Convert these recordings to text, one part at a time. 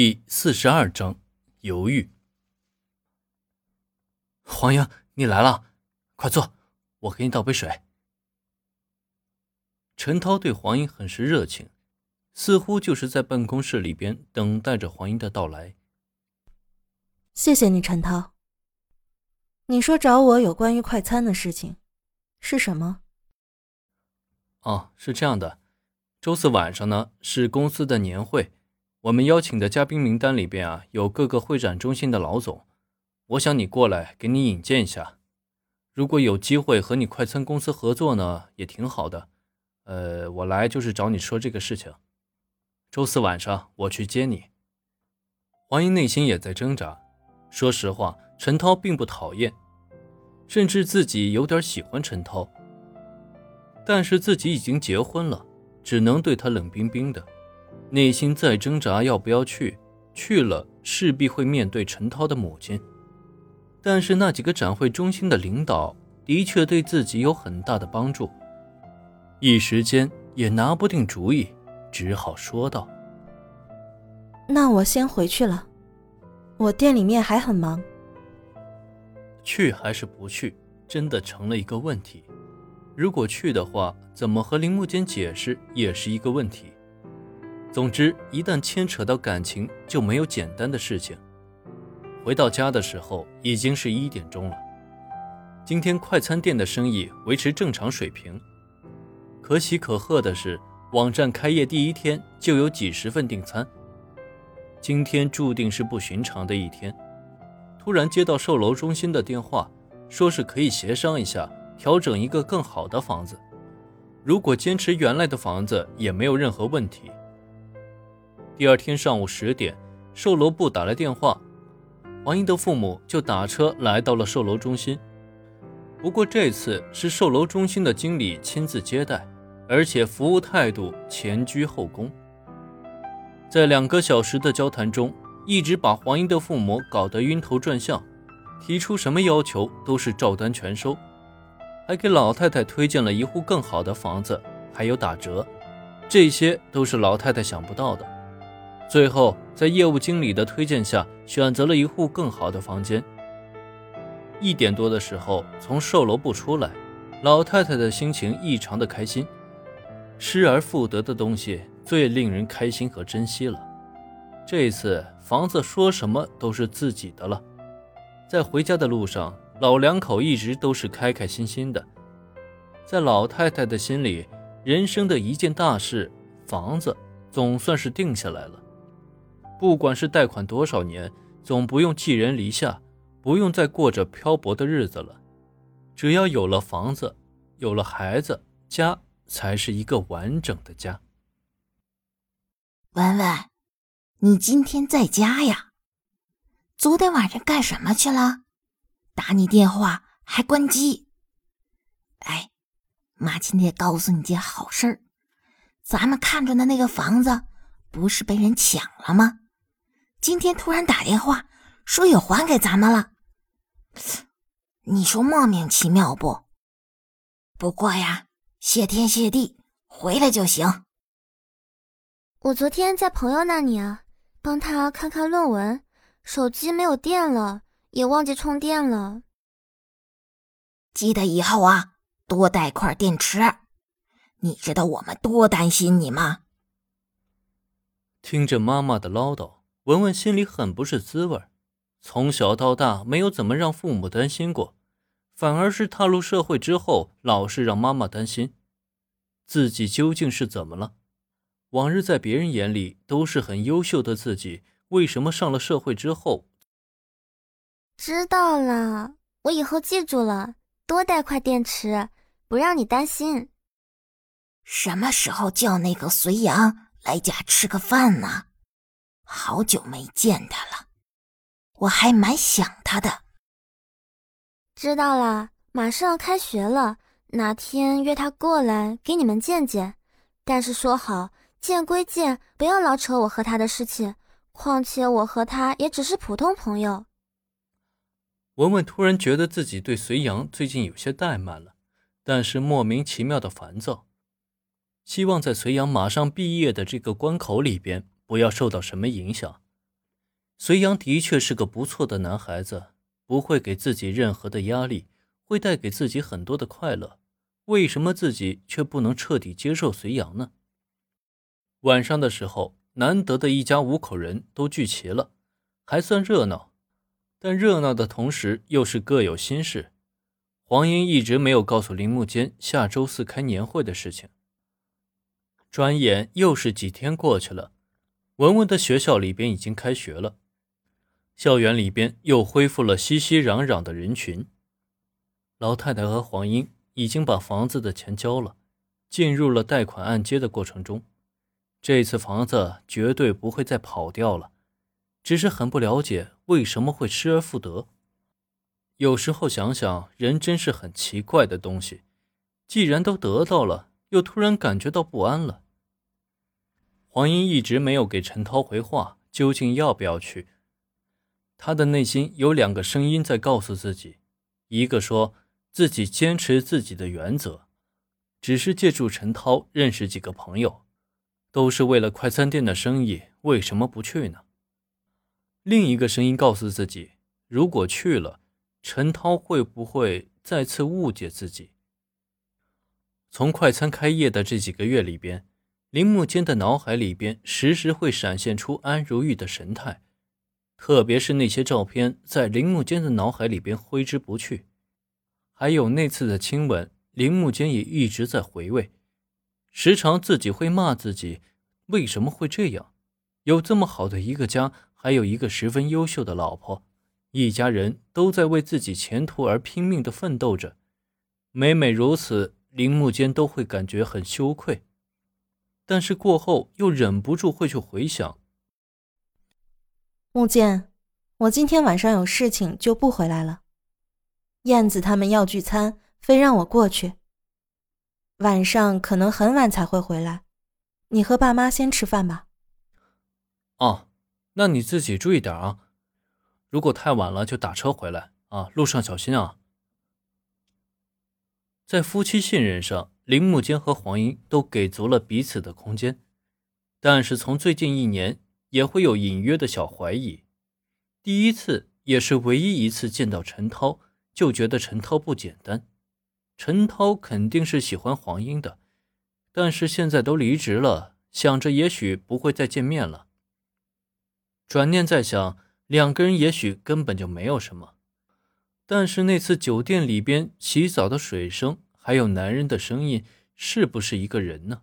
第四十二章犹豫。黄英，你来了，快坐，我给你倒杯水。陈涛对黄英很是热情，似乎就是在办公室里边等待着黄英的到来。谢谢你，陈涛。你说找我有关于快餐的事情，是什么？哦，是这样的，周四晚上呢是公司的年会。我们邀请的嘉宾名单里边啊，有各个会展中心的老总，我想你过来给你引荐一下。如果有机会和你快餐公司合作呢，也挺好的。呃，我来就是找你说这个事情。周四晚上我去接你。黄英内心也在挣扎。说实话，陈涛并不讨厌，甚至自己有点喜欢陈涛。但是自己已经结婚了，只能对他冷冰冰的。内心在挣扎要不要去，去了势必会面对陈涛的母亲。但是那几个展会中心的领导的确对自己有很大的帮助，一时间也拿不定主意，只好说道：“那我先回去了，我店里面还很忙。”去还是不去，真的成了一个问题。如果去的话，怎么和林木间解释也是一个问题。总之，一旦牵扯到感情，就没有简单的事情。回到家的时候，已经是一点钟了。今天快餐店的生意维持正常水平，可喜可贺的是，网站开业第一天就有几十份订餐。今天注定是不寻常的一天。突然接到售楼中心的电话，说是可以协商一下，调整一个更好的房子。如果坚持原来的房子，也没有任何问题。第二天上午十点，售楼部打来电话，黄英的父母就打车来到了售楼中心。不过这次是售楼中心的经理亲自接待，而且服务态度前居后恭。在两个小时的交谈中，一直把黄英的父母搞得晕头转向，提出什么要求都是照单全收，还给老太太推荐了一户更好的房子，还有打折，这些都是老太太想不到的。最后，在业务经理的推荐下，选择了一户更好的房间。一点多的时候，从售楼部出来，老太太的心情异常的开心。失而复得的东西最令人开心和珍惜了。这次房子说什么都是自己的了。在回家的路上，老两口一直都是开开心心的。在老太太的心里，人生的一件大事——房子，总算是定下来了。不管是贷款多少年，总不用寄人篱下，不用再过着漂泊的日子了。只要有了房子，有了孩子，家才是一个完整的家。文文，你今天在家呀？昨天晚上干什么去了？打你电话还关机。哎，妈今天告诉你件好事儿，咱们看中的那个房子，不是被人抢了吗？今天突然打电话说也还给咱们了，你说莫名其妙不？不过呀，谢天谢地，回来就行。我昨天在朋友那里啊，帮他看看论文，手机没有电了，也忘记充电了。记得以后啊，多带块电池。你知道我们多担心你吗？听着妈妈的唠叨。文文心里很不是滋味从小到大没有怎么让父母担心过，反而是踏入社会之后，老是让妈妈担心。自己究竟是怎么了？往日在别人眼里都是很优秀的自己，为什么上了社会之后？知道了，我以后记住了，多带块电池，不让你担心。什么时候叫那个隋阳来家吃个饭呢？好久没见他了，我还蛮想他的。知道了，马上要开学了，哪天约他过来给你们见见。但是说好，见归见，不要老扯我和他的事情。况且我和他也只是普通朋友。文文突然觉得自己对隋阳最近有些怠慢了，但是莫名其妙的烦躁，希望在隋阳马上毕业的这个关口里边。不要受到什么影响，隋阳的确是个不错的男孩子，不会给自己任何的压力，会带给自己很多的快乐。为什么自己却不能彻底接受隋阳呢？晚上的时候，难得的一家五口人都聚齐了，还算热闹。但热闹的同时，又是各有心事。黄英一直没有告诉林木坚下周四开年会的事情。转眼又是几天过去了，文文的学校里边已经开学了。校园里边又恢复了熙熙攘攘的人群。老太太和黄英已经把房子的钱交了，进入了贷款按揭的过程中。这次房子绝对不会再跑掉了，只是很不了解为什么会失而复得。有时候想想，人真是很奇怪的东西。既然都得到了，又突然感觉到不安了。黄英一直没有给陈涛回话，究竟要不要去？他的内心有两个声音在告诉自己：一个说自己坚持自己的原则，只是借助陈涛认识几个朋友，都是为了快餐店的生意，为什么不去呢？另一个声音告诉自己：如果去了，陈涛会不会再次误解自己？从快餐开业的这几个月里边，林木坚的脑海里边时时会闪现出安如玉的神态。特别是那些照片，在铃木间的脑海里边挥之不去。还有那次的亲吻，铃木间也一直在回味。时常自己会骂自己，为什么会这样？有这么好的一个家，还有一个十分优秀的老婆，一家人都在为自己前途而拼命的奋斗着。每每如此，铃木间都会感觉很羞愧。但是过后又忍不住会去回想。木剑，我今天晚上有事情，就不回来了。燕子他们要聚餐，非让我过去。晚上可能很晚才会回来，你和爸妈先吃饭吧。哦，那你自己注意点啊。如果太晚了，就打车回来啊，路上小心啊。在夫妻信任上，林木坚和黄英都给足了彼此的空间，但是从最近一年。也会有隐约的小怀疑。第一次也是唯一一次见到陈涛，就觉得陈涛不简单。陈涛肯定是喜欢黄英的，但是现在都离职了，想着也许不会再见面了。转念再想，两个人也许根本就没有什么。但是那次酒店里边洗澡的水声，还有男人的声音，是不是一个人呢？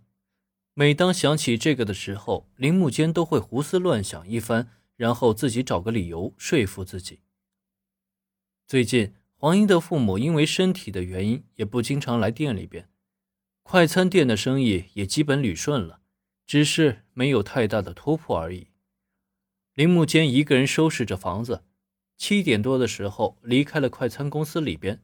每当想起这个的时候，林木坚都会胡思乱想一番，然后自己找个理由说服自己。最近，黄英的父母因为身体的原因，也不经常来店里边，快餐店的生意也基本捋顺了，只是没有太大的突破而已。林木坚一个人收拾着房子，七点多的时候离开了快餐公司里边，